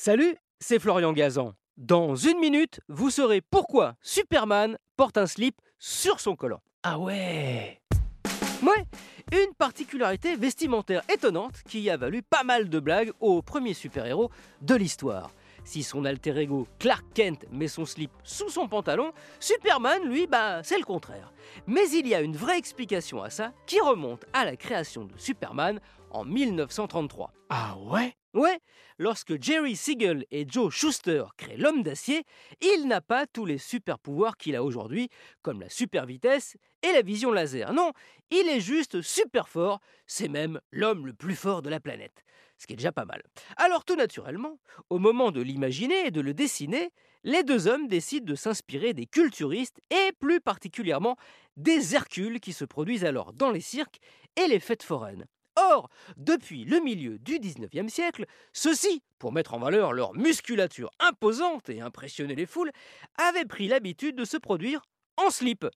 Salut, c'est Florian Gazan. Dans une minute, vous saurez pourquoi Superman porte un slip sur son collant. Ah ouais Ouais, une particularité vestimentaire étonnante qui a valu pas mal de blagues au premier super-héros de l'histoire. Si son alter ego Clark Kent met son slip sous son pantalon, Superman, lui, bah, c'est le contraire. Mais il y a une vraie explication à ça qui remonte à la création de Superman en 1933. Ah ouais? Ouais, lorsque Jerry Siegel et Joe Schuster créent l'homme d'acier, il n'a pas tous les super pouvoirs qu'il a aujourd'hui, comme la super vitesse et la vision laser. Non, il est juste super fort, c'est même l'homme le plus fort de la planète. Ce qui est déjà pas mal. Alors tout naturellement, au moment de l'imaginer et de le dessiner, les deux hommes décident de s'inspirer des culturistes et plus particulièrement des Hercules qui se produisent alors dans les cirques et les fêtes foraines. Or, depuis le milieu du 19e siècle, ceux-ci, pour mettre en valeur leur musculature imposante et impressionner les foules, avaient pris l'habitude de se produire en slip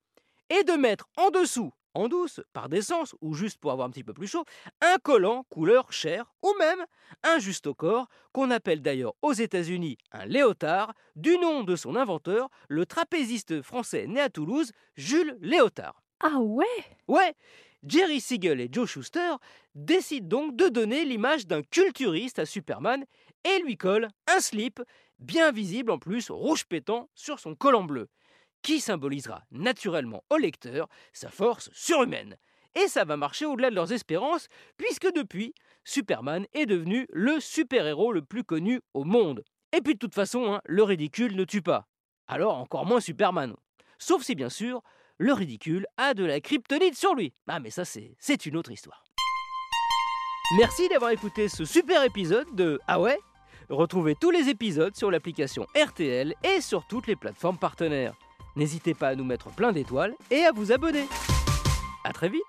et de mettre en dessous, en douce, par décence ou juste pour avoir un petit peu plus chaud, un collant couleur chair ou même un juste au corps, qu'on appelle d'ailleurs aux États-Unis un léotard, du nom de son inventeur, le trapéziste français né à Toulouse, Jules Léotard. Ah ouais? Ouais, Jerry Siegel et Joe Schuster décident donc de donner l'image d'un culturiste à Superman et lui collent un slip, bien visible en plus, rouge pétant, sur son collant bleu, qui symbolisera naturellement au lecteur sa force surhumaine. Et ça va marcher au-delà de leurs espérances, puisque depuis, Superman est devenu le super-héros le plus connu au monde. Et puis de toute façon, hein, le ridicule ne tue pas. Alors encore moins Superman. Sauf si bien sûr, le ridicule a de la kryptonite sur lui. Ah mais ça c'est, une autre histoire. Merci d'avoir écouté ce super épisode de Ah ouais? Retrouvez tous les épisodes sur l'application RTL et sur toutes les plateformes partenaires. N'hésitez pas à nous mettre plein d'étoiles et à vous abonner. A très vite